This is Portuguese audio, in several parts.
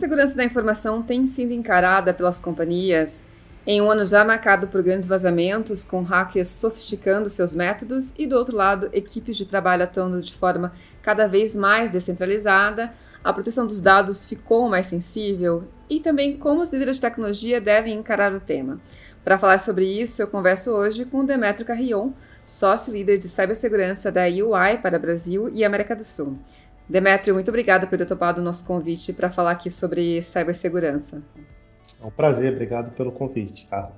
segurança da informação tem sido encarada pelas companhias em um ano já marcado por grandes vazamentos, com hackers sofisticando seus métodos e, do outro lado, equipes de trabalho atuando de forma cada vez mais descentralizada, a proteção dos dados ficou mais sensível e também como os líderes de tecnologia devem encarar o tema. Para falar sobre isso, eu converso hoje com Demetrio Carrion, sócio-líder de cibersegurança da UI para Brasil e América do Sul. Demetrio, muito obrigada por ter topado o nosso convite para falar aqui sobre cibersegurança. É um prazer, obrigado pelo convite, Carla.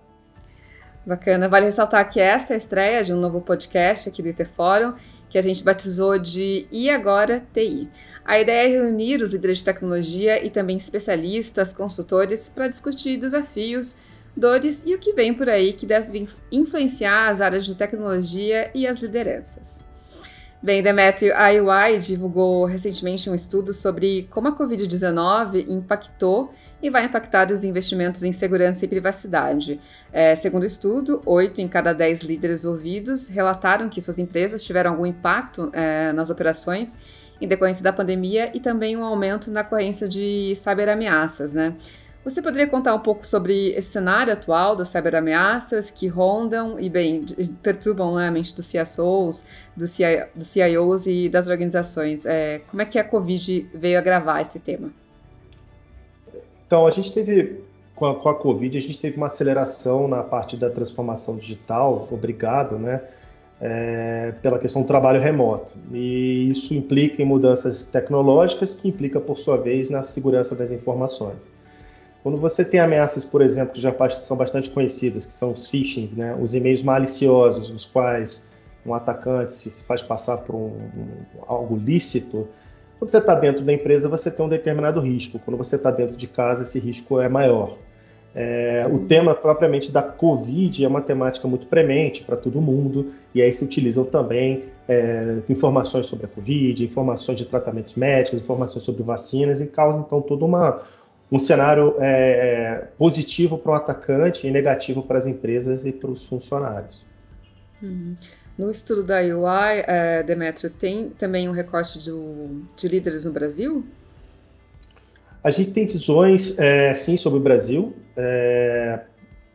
Bacana. Vale ressaltar que essa é a estreia de um novo podcast aqui do Interfórum, que a gente batizou de E Agora TI. A ideia é reunir os líderes de tecnologia e também especialistas, consultores, para discutir desafios, dores e o que vem por aí que deve influenciar as áreas de tecnologia e as lideranças. Bem, Demetrio, a UI divulgou recentemente um estudo sobre como a Covid-19 impactou e vai impactar os investimentos em segurança e privacidade. É, segundo o estudo, 8 em cada 10 líderes ouvidos relataram que suas empresas tiveram algum impacto é, nas operações em decorrência da pandemia e também um aumento na ocorrência de cyberameaças, né? Você poderia contar um pouco sobre esse cenário atual das cyberameaças que rondam e, bem, perturbam né, a mente dos CSOs, dos, dos CIOs e das organizações? É, como é que a Covid veio agravar esse tema? Então, a gente teve, com a, com a Covid, a gente teve uma aceleração na parte da transformação digital, obrigado, né? É, pela questão do trabalho remoto. E isso implica em mudanças tecnológicas, que implica, por sua vez, na segurança das informações. Quando você tem ameaças, por exemplo, que já são bastante conhecidas, que são os phishings, né? os e-mails maliciosos, nos quais um atacante se faz passar por um, um, algo lícito, quando você está dentro da empresa, você tem um determinado risco. Quando você está dentro de casa, esse risco é maior. É, o tema propriamente da Covid é uma temática muito premente para todo mundo, e aí se utilizam também é, informações sobre a Covid, informações de tratamentos médicos, informações sobre vacinas, e causa então toda uma, um cenário é, é, positivo para o atacante e negativo para as empresas e para os funcionários. Uhum. No estudo da UI, é, Demetrio, tem também um recorte do, de líderes no Brasil? A gente tem visões, é, sim, sobre o Brasil, é,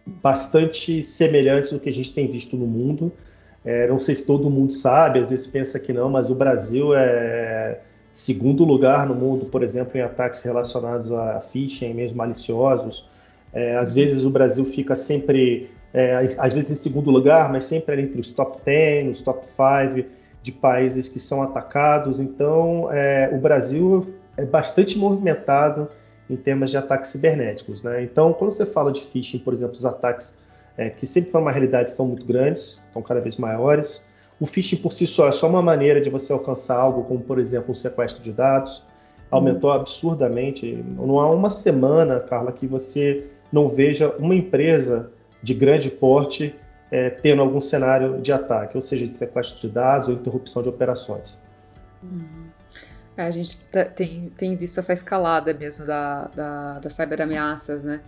bastante semelhantes do que a gente tem visto no mundo. É, não sei se todo mundo sabe, às vezes pensa que não, mas o Brasil é segundo lugar no mundo, por exemplo, em ataques relacionados a phishing, mesmo maliciosos. É, às vezes o Brasil fica sempre, é, às vezes em segundo lugar, mas sempre entre os top 10, os top 5 de países que são atacados. Então, é, o Brasil é bastante movimentado em termos de ataques cibernéticos. Né? Então, quando você fala de phishing, por exemplo, os ataques é, que sempre foram uma realidade são muito grandes, estão cada vez maiores. O phishing por si só é só uma maneira de você alcançar algo, como por exemplo um sequestro de dados. Aumentou uhum. absurdamente. Não há uma semana, Carla, que você não veja uma empresa de grande porte é, tendo algum cenário de ataque, ou seja, de sequestro de dados ou interrupção de operações. Uhum. É, a gente tá, tem, tem visto essa escalada mesmo da, da, das cyberameaças, né?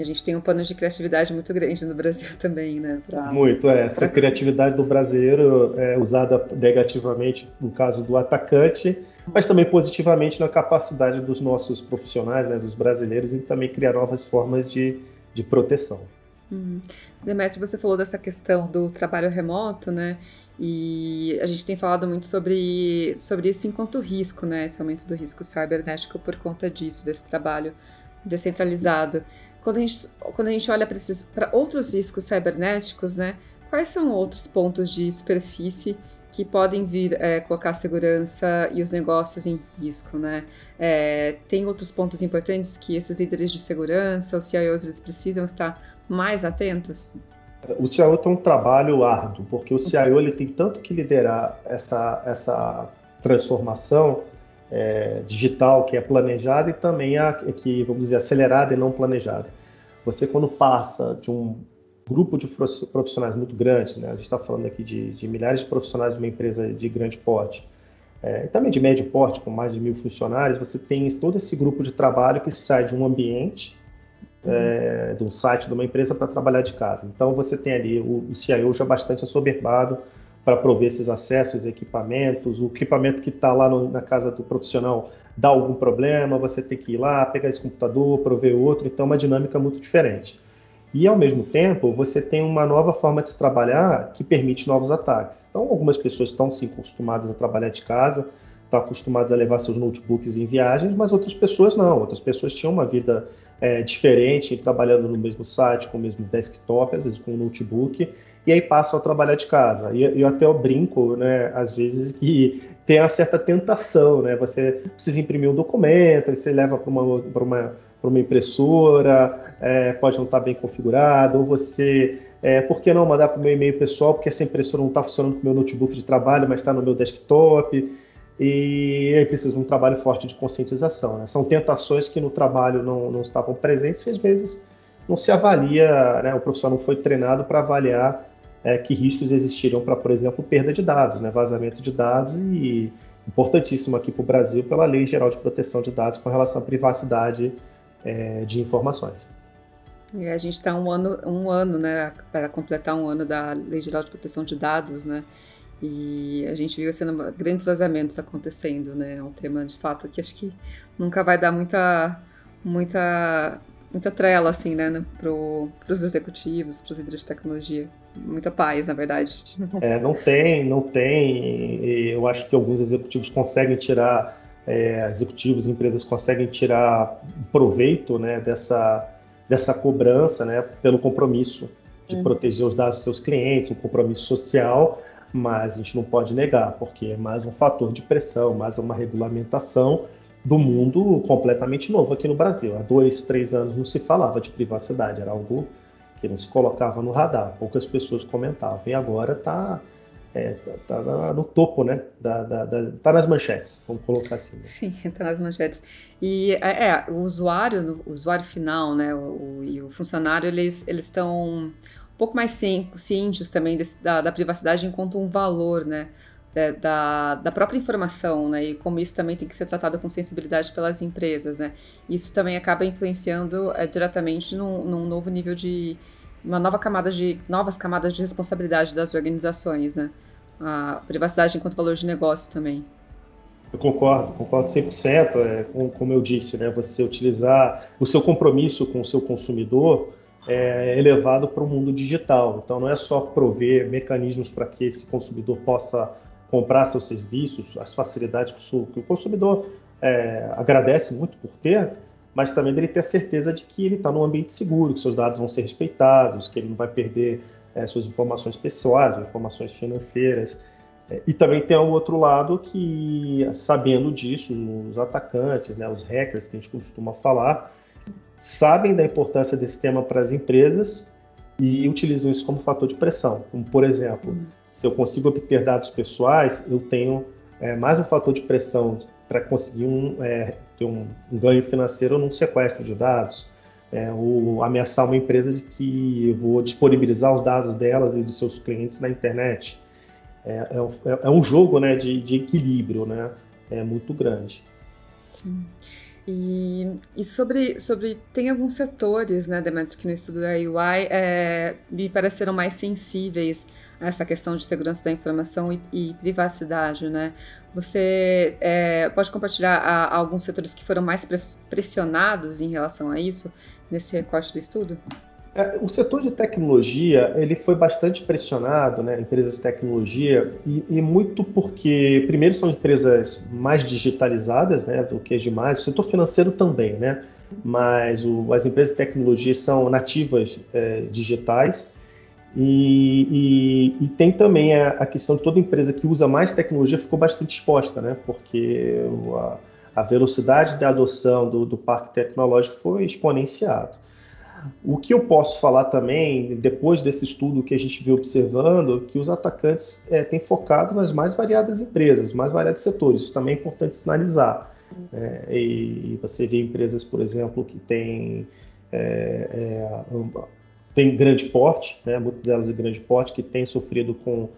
E a gente tem um plano de criatividade muito grande no Brasil também, né? Pra, muito, é. Essa criatividade do brasileiro é usada negativamente no caso do atacante, mas também positivamente na capacidade dos nossos profissionais, né, dos brasileiros, em também criar novas formas de, de proteção. Demetrio, você falou dessa questão do trabalho remoto, né? E a gente tem falado muito sobre, sobre isso enquanto risco, né? Esse aumento do risco cibernético por conta disso, desse trabalho descentralizado. Quando a gente, quando a gente olha para outros riscos cibernéticos, né, quais são outros pontos de superfície que podem vir é, colocar a segurança e os negócios em risco, né? É, tem outros pontos importantes que esses líderes de segurança, os CIOs, eles precisam estar mais atentos? O CIO tem um trabalho árduo, porque o CIO ele tem tanto que liderar essa, essa transformação é, digital que é planejada e também a que, vamos dizer, acelerada e não planejada. Você, quando passa de um grupo de profissionais muito grande, né? a gente está falando aqui de, de, milhares de profissionais de uma empresa de grande porte, é, e também de médio porte, com mais de mil funcionários, você tem todo esse grupo de trabalho que sai de um ambiente, é, de um site de uma empresa para trabalhar de casa. Então você tem ali o, o CIO já bastante assoberbado para prover esses acessos, equipamentos, o equipamento que está lá no, na casa do profissional dá algum problema, você tem que ir lá, pegar esse computador, prover outro, então é uma dinâmica muito diferente. E, ao mesmo tempo, você tem uma nova forma de se trabalhar que permite novos ataques. Então, algumas pessoas estão, sim, acostumadas a trabalhar de casa, estão acostumadas a levar seus notebooks em viagens, mas outras pessoas não. Outras pessoas tinham uma vida é, diferente, trabalhando no mesmo site, com o mesmo desktop, às vezes com um notebook, e aí passam a trabalhar de casa. E eu até eu brinco, né, às vezes, que tem uma certa tentação, né? Você precisa imprimir um documento, você leva para uma, uma, uma impressora, é, pode não estar bem configurado, ou você, é, por que não mandar para o meu e-mail pessoal, porque essa impressora não está funcionando com o meu notebook de trabalho, mas está no meu desktop, e aí precisa de um trabalho forte de conscientização. Né? São tentações que no trabalho não, não estavam presentes e às vezes não se avalia, né? o profissional não foi treinado para avaliar é, que riscos existiriam para, por exemplo, perda de dados, né? vazamento de dados e importantíssimo aqui para o Brasil pela Lei Geral de Proteção de Dados com relação à privacidade é, de informações. E a gente está um ano, um ano, né, para completar um ano da Lei Geral de Proteção de Dados, né? E a gente viu sendo grandes vazamentos acontecendo, né? É um tema de fato que acho que nunca vai dar muita, muita, muita trela, assim, né, para os executivos, para os líderes de tecnologia. Muita paz, na verdade. É, não tem, não tem. Eu acho que alguns executivos conseguem tirar, é, executivos, empresas conseguem tirar proveito, né, dessa dessa cobrança, né, pelo compromisso de uhum. proteger os dados dos seus clientes, um compromisso social, mas a gente não pode negar, porque é mais um fator de pressão, mais uma regulamentação do mundo completamente novo aqui no Brasil. Há dois, três anos não se falava de privacidade, era algo que não se colocava no radar, poucas pessoas comentavam, e agora está é, tá, no topo, né? Da, da, da, tá nas manchetes, vamos colocar assim. Né? Sim, tá nas manchetes. E é, é o usuário, o usuário final, né? O, e o funcionário, eles eles estão um pouco mais cientes também desse, da, da privacidade enquanto um valor, né? Da, da, própria informação, né? E como isso também tem que ser tratado com sensibilidade pelas empresas, né? Isso também acaba influenciando é, diretamente num, num novo nível de, uma nova camada de novas camadas de responsabilidade das organizações, né? A privacidade enquanto valor de negócio também. Eu concordo, concordo 100%. É, como eu disse, né, você utilizar o seu compromisso com o seu consumidor é elevado para o mundo digital. Então, não é só prover mecanismos para que esse consumidor possa comprar seus serviços, as facilidades que o consumidor é, agradece muito por ter, mas também dele ter a certeza de que ele está num ambiente seguro, que seus dados vão ser respeitados, que ele não vai perder é, suas informações pessoais, informações financeiras. É, e também tem o outro lado que, sabendo disso, os atacantes, né, os hackers, que a gente costuma falar, sabem da importância desse tema para as empresas e utilizam isso como fator de pressão. Como, por exemplo, se eu consigo obter dados pessoais, eu tenho é, mais um fator de pressão para conseguir um, é, ter um, ganho financeiro num sequestro de dados, é, ou ameaçar uma empresa de que eu vou disponibilizar os dados delas e de seus clientes na internet. É, é, é um jogo né, de, de, equilíbrio né, é muito grande. Sim. E, e, sobre, sobre. Tem alguns setores, né, Demetrio, que no estudo da UI é, me pareceram mais sensíveis a essa questão de segurança da informação e, e privacidade, né? Você é, pode compartilhar a, a alguns setores que foram mais pressionados em relação a isso nesse recorte do estudo? É, o setor de tecnologia ele foi bastante pressionado, né, empresas de tecnologia, e, e, muito porque, primeiro, são empresas mais digitalizadas né, do que as demais, o setor financeiro também, né, mas o, as empresas de tecnologia são nativas é, digitais, e, e, e, tem também a, a, questão de toda empresa que usa mais tecnologia ficou bastante exposta, né, porque a, a velocidade da adoção do, do parque tecnológico foi exponenciado. O que eu posso falar também, depois desse estudo que a gente viu observando, que os atacantes é, têm focado nas mais variadas empresas, mais variados setores. Isso também é importante sinalizar. É, e, você vê empresas, por exemplo, que têm é, é grande porte, né, muitas delas de grande porte, que têm sofrido com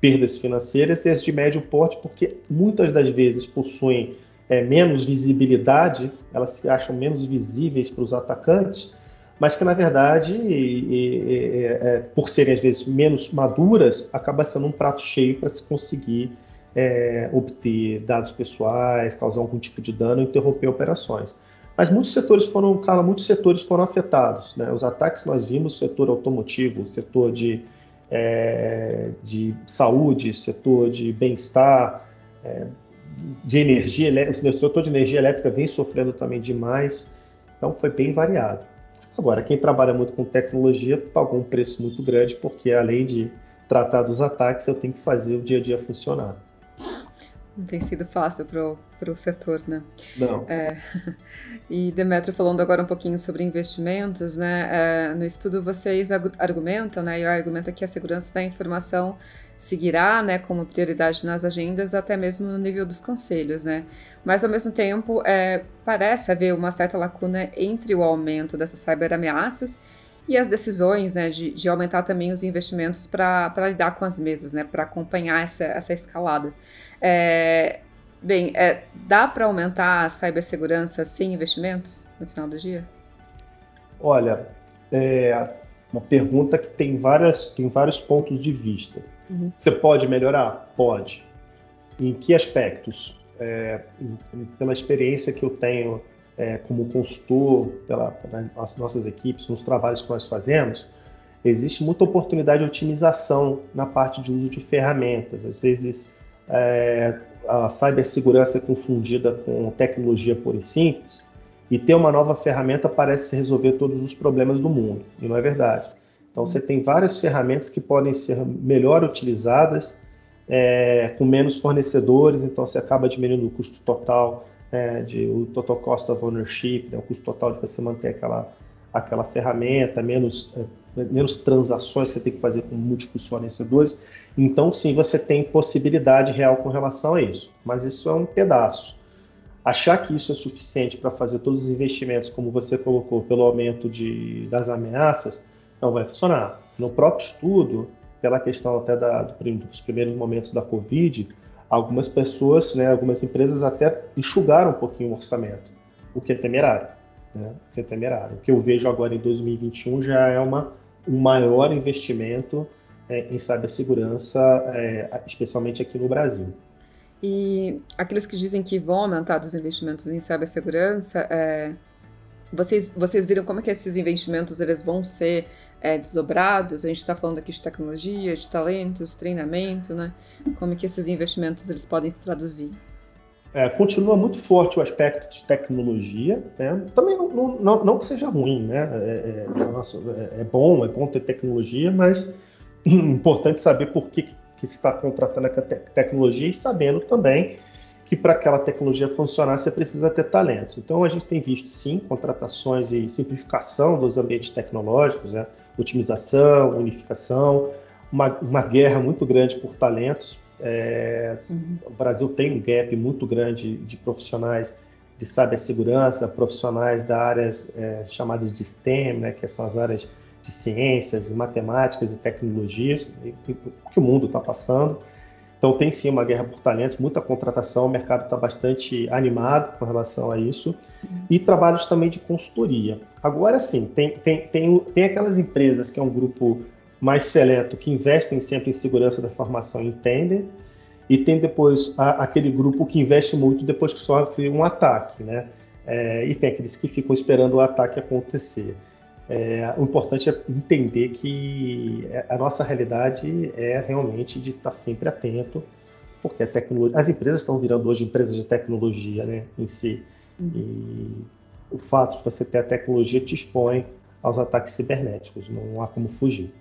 perdas financeiras, e as de médio porte, porque muitas das vezes possuem é, menos visibilidade, elas se acham menos visíveis para os atacantes, mas que na verdade, e, e, é, por serem às vezes menos maduras, acaba sendo um prato cheio para se conseguir é, obter dados pessoais, causar algum tipo de dano, interromper operações. Mas muitos setores foram, cara, muitos setores foram afetados. Né? Os ataques que nós vimos, setor automotivo, setor de, é, de saúde, setor de bem-estar, é, de energia elétrica, o setor de energia elétrica vem sofrendo também demais. Então foi bem variado. Agora, quem trabalha muito com tecnologia pagou um preço muito grande, porque além de tratar dos ataques, eu tenho que fazer o dia a dia funcionar. Não tem sido fácil para o setor, né? Não. É, e Demetrio, falando agora um pouquinho sobre investimentos, né? É, no estudo vocês argumentam, né? E argumenta que a segurança da informação seguirá, né, como prioridade nas agendas, até mesmo no nível dos conselhos, né? Mas ao mesmo tempo, é, parece haver uma certa lacuna entre o aumento dessas cyberameaças e as decisões né, de, de aumentar também os investimentos para lidar com as mesas, né, para acompanhar essa, essa escalada. É, bem, é, dá para aumentar a cibersegurança sem investimentos no final do dia? Olha, é uma pergunta que tem, várias, tem vários pontos de vista. Uhum. Você pode melhorar? Pode. Em que aspectos? É, pela experiência que eu tenho é, como consultor, pela, pelas nossas equipes, nos trabalhos que nós fazemos, existe muita oportunidade de otimização na parte de uso de ferramentas. Às vezes, é, a cibersegurança é confundida com tecnologia pura e simples, e ter uma nova ferramenta parece resolver todos os problemas do mundo, e não é verdade. Então, você tem várias ferramentas que podem ser melhor utilizadas, é, com menos fornecedores, então você acaba diminuindo o custo total, é, de, o total cost of ownership, né, o custo total de você manter aquela, aquela ferramenta, menos, é, menos transações você tem que fazer com múltiplos fornecedores. Então, sim, você tem possibilidade real com relação a isso, mas isso é um pedaço. Achar que isso é suficiente para fazer todos os investimentos, como você colocou, pelo aumento de, das ameaças, não vai funcionar. No próprio estudo, pela questão até da, dos primeiros momentos da Covid, algumas pessoas, né, algumas empresas até enxugaram um pouquinho o orçamento, o que é temerário. Né? O que é temerário. O que eu vejo agora em 2021 já é uma, um maior investimento é, em cibersegurança, é, especialmente aqui no Brasil. E aqueles que dizem que vão aumentar os investimentos em cibersegurança, é, vocês, vocês viram como é que esses investimentos eles vão ser é, desdobrados? A gente está falando aqui de tecnologia, de talentos, treinamento, né? Como é que esses investimentos eles podem se traduzir? É, continua muito forte o aspecto de tecnologia. Né? Também não, não, não, que seja ruim, né? É, é, nossa, é, é bom, é bom ter tecnologia, mas importante saber por que, que se está contratando a tecnologia e sabendo também que para aquela tecnologia funcionar você precisa ter talento. Então a gente tem visto sim contratações e simplificação dos ambientes tecnológicos, né? Otimização, unificação, uma, uma guerra muito grande por talentos. É, uhum. O Brasil tem um gap muito grande de profissionais de cibersegurança, profissionais da áreas é, chamadas de STEM, né, que são as áreas de ciências, matemáticas e tecnologias, que o mundo está passando. Então tem sim uma guerra por talentos, muita contratação, o mercado está bastante animado com relação a isso, e trabalhos também de consultoria. Agora sim, tem, tem, tem, tem aquelas empresas que é um grupo mais seleto que investem sempre em segurança da formação e entendem, e tem depois a, aquele grupo que investe muito depois que sofre um ataque, né? É, e tem aqueles que ficam esperando o ataque acontecer. É, o importante é entender que a nossa realidade é realmente de estar sempre atento, porque tecnologia, as empresas estão virando hoje empresas de tecnologia né, em si. Uhum. E o fato de você ter a tecnologia te expõe aos ataques cibernéticos, não há como fugir.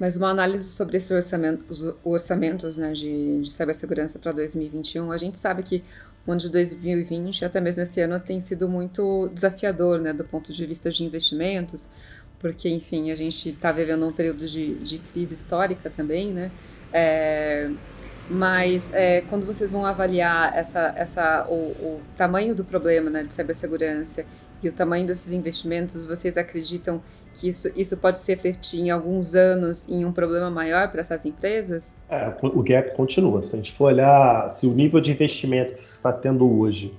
Mas uma análise sobre esses orçamentos, orçamentos né, de, de cibersegurança para 2021, a gente sabe que o ano de 2020, até mesmo esse ano, tem sido muito desafiador, né, do ponto de vista de investimentos, porque, enfim, a gente está vivendo um período de, de, crise histórica também, né, é, mas é, quando vocês vão avaliar essa, essa, o, o tamanho do problema né, de cibersegurança e o tamanho desses investimentos, vocês acreditam que isso, isso pode se refletir em alguns anos em um problema maior para essas empresas? É, o gap continua. Se a gente for olhar, se o nível de investimento que está tendo hoje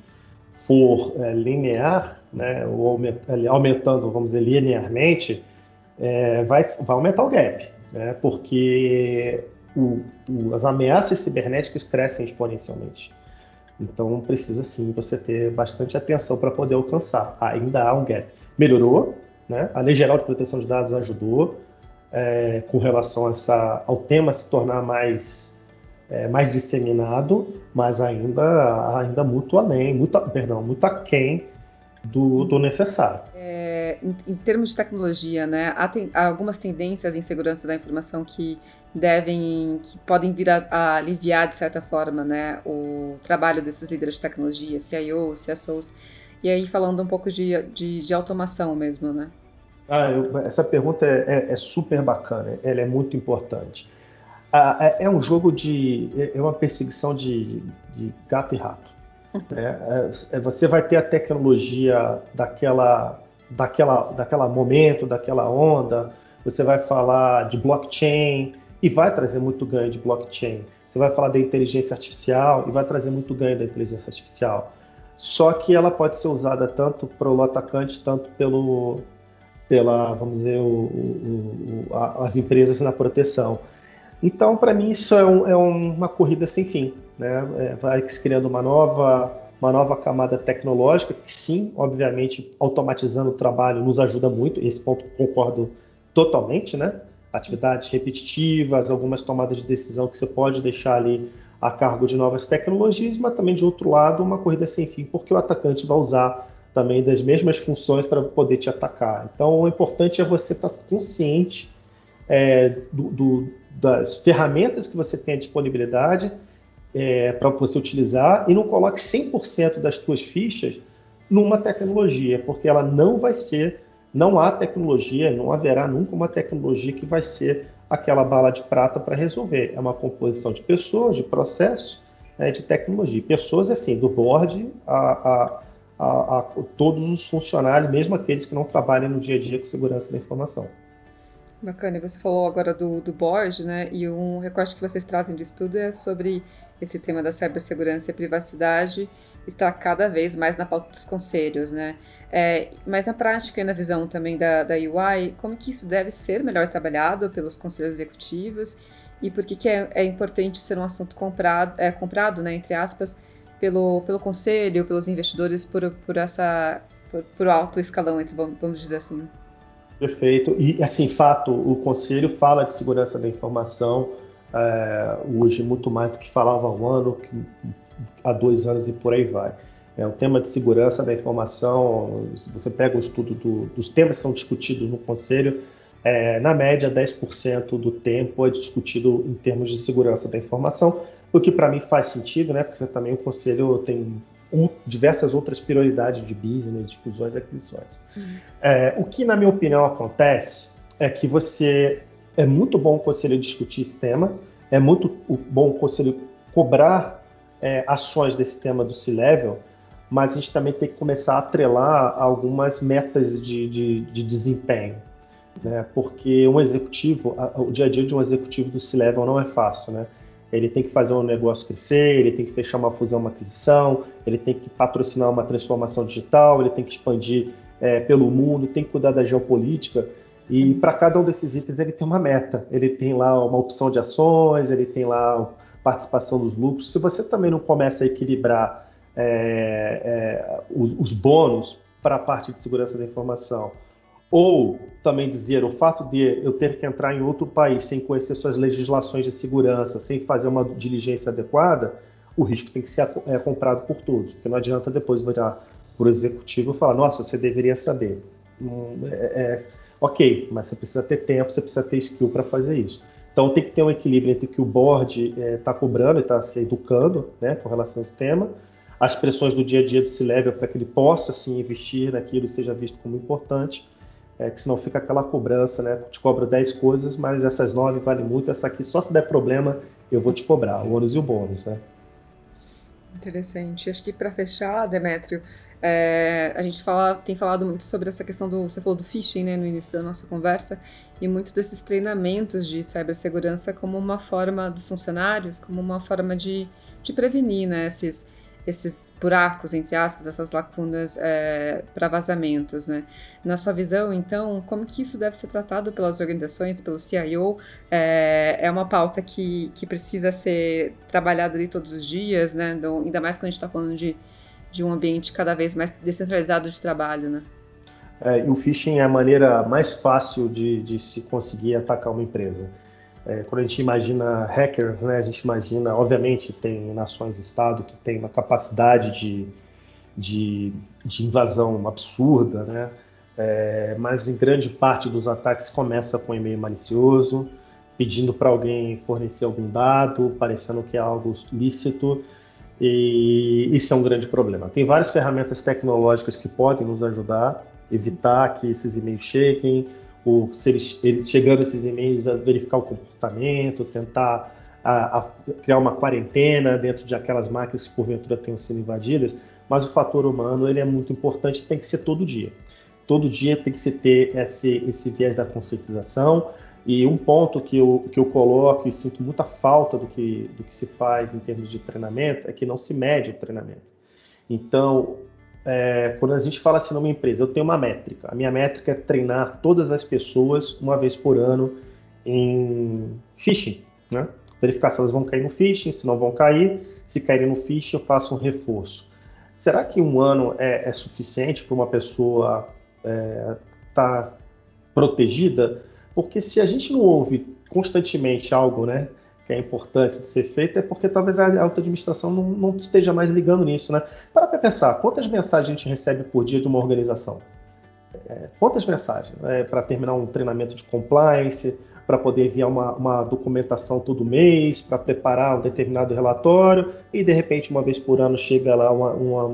for é, linear, né, ou aumentando, vamos dizer, linearmente, é, vai, vai aumentar o gap, né, porque o, o, as ameaças cibernéticas crescem exponencialmente. Então precisa sim você ter bastante atenção para poder alcançar. Ainda há um gap. Melhorou, né? A Lei Geral de Proteção de Dados ajudou é, com relação essa, ao tema se tornar mais é, mais disseminado, mas ainda ainda muito além, muito, perdão, muito aquém do, do necessário. É, em, em, termos de tecnologia, né, há, há, algumas tendências em segurança da informação que devem, que podem vir a, a, aliviar de certa forma, né, o trabalho desses líderes de tecnologia, CIOs, CSOs, e aí falando um pouco de, de, de automação mesmo, né? Ah, eu, essa pergunta é, é, é, super bacana, ela é muito importante. Ah, é, é, um jogo de, é, é uma perseguição de, de gato e rato. Né? É, você vai ter a tecnologia daquela, daquela, daquela momento, daquela onda. Você vai falar de blockchain e vai trazer muito ganho de blockchain. Você vai falar da inteligência artificial e vai trazer muito ganho da inteligência artificial. Só que ela pode ser usada tanto pelo atacante, tanto pelo, pela, vamos dizer, o, o, o, as empresas na proteção. Então, para mim, isso é, um, é, uma corrida sem fim. Né? É, vai criando uma nova, uma nova camada tecnológica, que sim, obviamente, automatizando o trabalho nos ajuda muito, esse ponto concordo totalmente, né? Atividades repetitivas, algumas tomadas de decisão que você pode deixar ali a cargo de novas tecnologias, mas também, de outro lado, uma corrida sem fim, porque o atacante vai usar também das mesmas funções para poder te atacar. Então, o importante é você estar consciente é, do, do, das ferramentas que você tem à disponibilidade é, para você utilizar e não coloque 100% das suas fichas numa tecnologia, porque ela não vai ser, não há tecnologia, não haverá nunca uma tecnologia que vai ser aquela bala de prata para resolver. É uma composição de pessoas, de processos, né, de tecnologia. Pessoas, assim, do board a, a, a, a todos os funcionários, mesmo aqueles que não trabalham no dia a dia com segurança da informação. Bacana, e você falou agora do, do Borges, né? E um recorte que vocês trazem de estudo é sobre esse tema da cibersegurança e privacidade está cada vez mais na pauta dos conselhos, né? É, mas na prática e na visão também da, da UI, como que isso deve ser melhor trabalhado pelos conselhos executivos e por que, que é, é importante ser um assunto comprado, é, comprado, né, entre aspas, pelo, pelo conselho, pelos investidores, por, por essa por, por alto escalão, vamos dizer assim. Perfeito. E, assim, fato, o Conselho fala de segurança da informação é, hoje muito mais do que falava há um ano, há dois anos e por aí vai. É, o tema de segurança da informação, se você pega o estudo do, dos temas que são discutidos no Conselho, é, na média, 10% do tempo é discutido em termos de segurança da informação, o que para mim faz sentido, né? Porque também o Conselho tem um, diversas outras prioridades de business, de fusões e aquisições. Uhum. É, o que, na minha opinião, acontece é que você é muito bom o conselho discutir esse tema, é muito bom o conselho cobrar é, ações desse tema do C-Level, mas a gente também tem que começar a atrelar algumas metas de, de, de desempenho. Né? Porque um executivo, o dia a dia de um executivo do C-Level não é fácil, né? Ele tem que fazer um negócio crescer, ele tem que fechar uma fusão, uma aquisição, ele tem que patrocinar uma transformação digital, ele tem que expandir é, pelo mundo, tem que cuidar da geopolítica. E para cada um desses itens ele tem uma meta. Ele tem lá uma opção de ações, ele tem lá participação dos lucros. Se você também não começa a equilibrar é, é, os, os bônus para a parte de segurança da informação, ou também dizer o fato de eu ter que entrar em outro país sem conhecer suas legislações de segurança, sem fazer uma diligência adequada, o risco tem que ser é, comprado por todos. Porque não adianta depois virar para o executivo e falar, nossa, você deveria saber. Hum, é, é, ok, mas você precisa ter tempo, você precisa ter skill para fazer isso. Então tem que ter um equilíbrio entre o que o board está é, cobrando e está se educando né, com relação a esse tema, as pressões do dia a dia do C-Level para que ele possa sim investir naquilo e seja visto como importante, é, que senão fica aquela cobrança, né? Te cobro 10 coisas, mas essas 9 valem muito, essa aqui só se der problema eu vou te cobrar, o ônus e o bônus, né? Interessante. Acho que para fechar, Demétrio, é, a gente fala, tem falado muito sobre essa questão do. Você falou do phishing né, no início da nossa conversa, e muito desses treinamentos de cibersegurança como uma forma dos funcionários, como uma forma de, de prevenir né, esses, esses buracos, entre aspas, essas lacunas é, para vazamentos, né? Na sua visão, então, como que isso deve ser tratado pelas organizações, pelo CIO? É, é uma pauta que, que precisa ser trabalhada ali todos os dias, né? Então, ainda mais quando a gente está falando de, de um ambiente cada vez mais descentralizado de trabalho, né? É, o phishing é a maneira mais fácil de, de se conseguir atacar uma empresa. É, quando a gente imagina hackers, né, a gente imagina, obviamente, tem nações-estado que têm uma capacidade de, de, de invasão absurda, né? É, mas em grande parte dos ataques começa com e-mail malicioso, pedindo para alguém fornecer algum dado, parecendo que é algo lícito, e isso é um grande problema. Tem várias ferramentas tecnológicas que podem nos ajudar, evitar que esses e-mails cheguem, se eles, eles chegando esses e-mails a verificar o comportamento, tentar a, a criar uma quarentena dentro de aquelas máquinas que porventura tenham sido invadidas, mas o fator humano ele é muito importante, tem que ser todo dia. Todo dia tem que se ter esse, esse viés da conscientização. E um ponto que eu, que eu coloco e sinto muita falta do que, do que se faz em termos de treinamento é que não se mede o treinamento. Então, é, quando a gente fala assim numa empresa, eu tenho uma métrica. A minha métrica é treinar todas as pessoas uma vez por ano em phishing, né? Verificar se elas vão cair no phishing, se não vão cair. Se caírem no phishing, eu faço um reforço. Será que um ano é, é suficiente para uma pessoa estar é, tá protegida? Porque se a gente não ouve constantemente algo, né? Que é importante de ser feito é porque talvez a alta administração não, não esteja mais ligando nisso, né? Para para pensar, quantas mensagens a gente recebe por dia de uma organização? É, quantas mensagens? É, para terminar um treinamento de compliance, para poder enviar uma, uma, documentação todo mês, para preparar um determinado relatório, e de repente, uma vez por ano, chega lá uma, uma,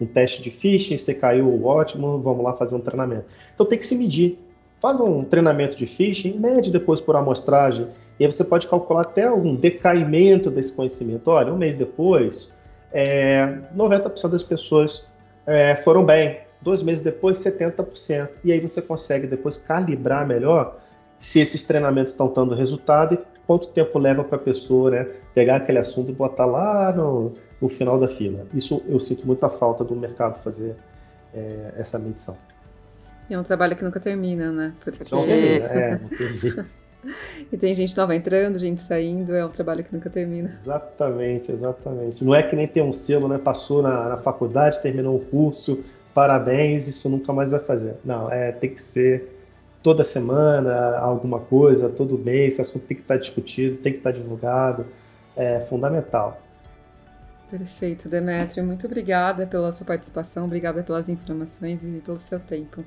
um teste de phishing, você caiu, ótimo, vamos lá fazer um treinamento. Então tem que se medir. Faz um treinamento de phishing, mede depois por amostragem e aí você pode calcular até um decaimento desse conhecimento. Olha, um mês depois, é, 90% das pessoas é, foram bem. Dois meses depois, 70%. E aí você consegue depois calibrar melhor se esses treinamentos estão dando resultado e quanto tempo leva para a pessoa né, pegar aquele assunto e botar lá no, no, final da fila. Isso eu sinto muita falta do mercado fazer é, essa medição. E é um trabalho que nunca termina, né? Porque... Não termina, é, não tem jeito. E tem gente nova entrando, gente saindo, é um trabalho que nunca termina. Exatamente, exatamente. Não é que nem ter um selo, né? Passou na, na faculdade, terminou o curso, parabéns, isso nunca mais vai fazer. Não, é tem que ser toda semana alguma coisa, todo mês, esse assunto tem que estar discutido, tem que estar divulgado, é fundamental. Perfeito, Demetrio. Muito obrigada pela sua participação, obrigada pelas informações e pelo seu tempo.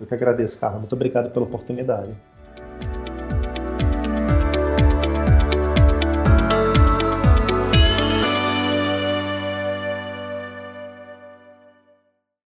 Eu que agradeço, Carla. Muito obrigado pela oportunidade.